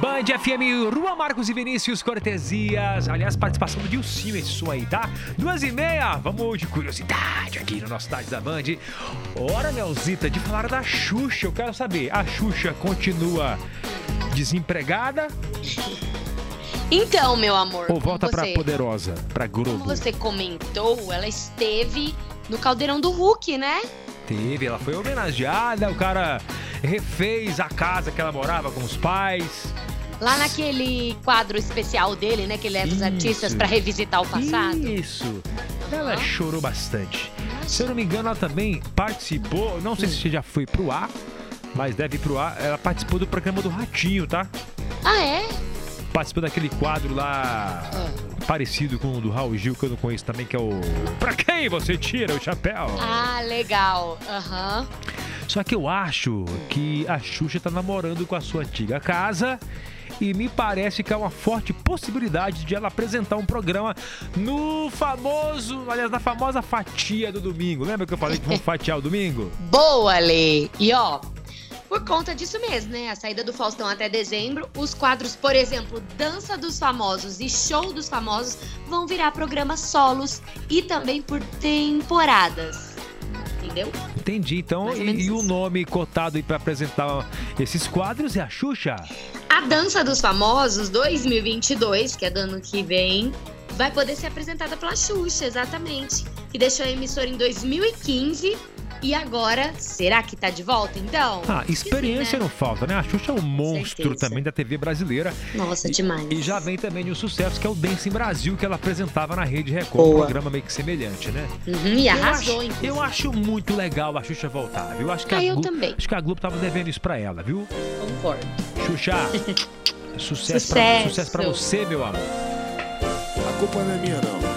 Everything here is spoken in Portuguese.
Band FM, Rua Marcos e Vinícius Cortesias. Aliás, participação do Dilcinho, esse som aí, tá? Duas e meia, vamos de curiosidade aqui no nosso Tarde da Band. Hora, Leozita, de falar da Xuxa. Eu quero saber, a Xuxa continua desempregada Então, meu amor. ou volta como pra você, Poderosa, pra Como Globo? você comentou, ela esteve no caldeirão do Hulk, né? Teve, ela foi homenageada, o cara refez a casa que ela morava com os pais. Lá naquele quadro especial dele, né? Que leva os Isso. artistas pra revisitar o passado. Isso. Ela Aham. chorou bastante. Se eu não me engano, ela também participou, não sei se já foi pro ar, mas deve ir pro ar. Ela participou do programa do Ratinho, tá? Ah, é? Participou daquele quadro lá parecido com o do Raul Gil, que eu não conheço também, que é o Pra quem você tira o chapéu? Ah, legal. Aham. Só que eu acho que a Xuxa tá namorando com a sua antiga casa. E me parece que há uma forte possibilidade de ela apresentar um programa no famoso, aliás, na famosa fatia do domingo. Lembra que eu falei que vamos fatiar o domingo? Boa, Lê. E ó, por conta disso mesmo, né? A saída do Faustão até dezembro, os quadros, por exemplo, Dança dos Famosos e Show dos Famosos vão virar programas solos e também por temporadas. Entendeu? Entendi. Então, e, e o nome cotado pra apresentar esses quadros é a Xuxa? A Dança dos Famosos 2022, que é do ano que vem, vai poder ser apresentada pela Xuxa, exatamente. Que deixou a emissora em 2015 e agora, será que tá de volta então? Ah, Acho que experiência sim, né? não falta, né? A Xuxa é um monstro também da TV brasileira. Nossa, E- demais. E já vem também de um sucesso que é o Dance em Brasil, que ela apresentava na Rede Record, um Boa. programa meio que semelhante, né? Uhum, e Eu arrasou, acho, inclusive. eu acho muito legal a Xuxa voltar, viu? Acho que, Ah, a, eu Globo, também. acho que a Globo tava devendo isso pra ela, viu? Concordo. Xuxa, sucesso, Pra, Sucesso. sucesso pra você, meu amor. A culpa não é minha, não.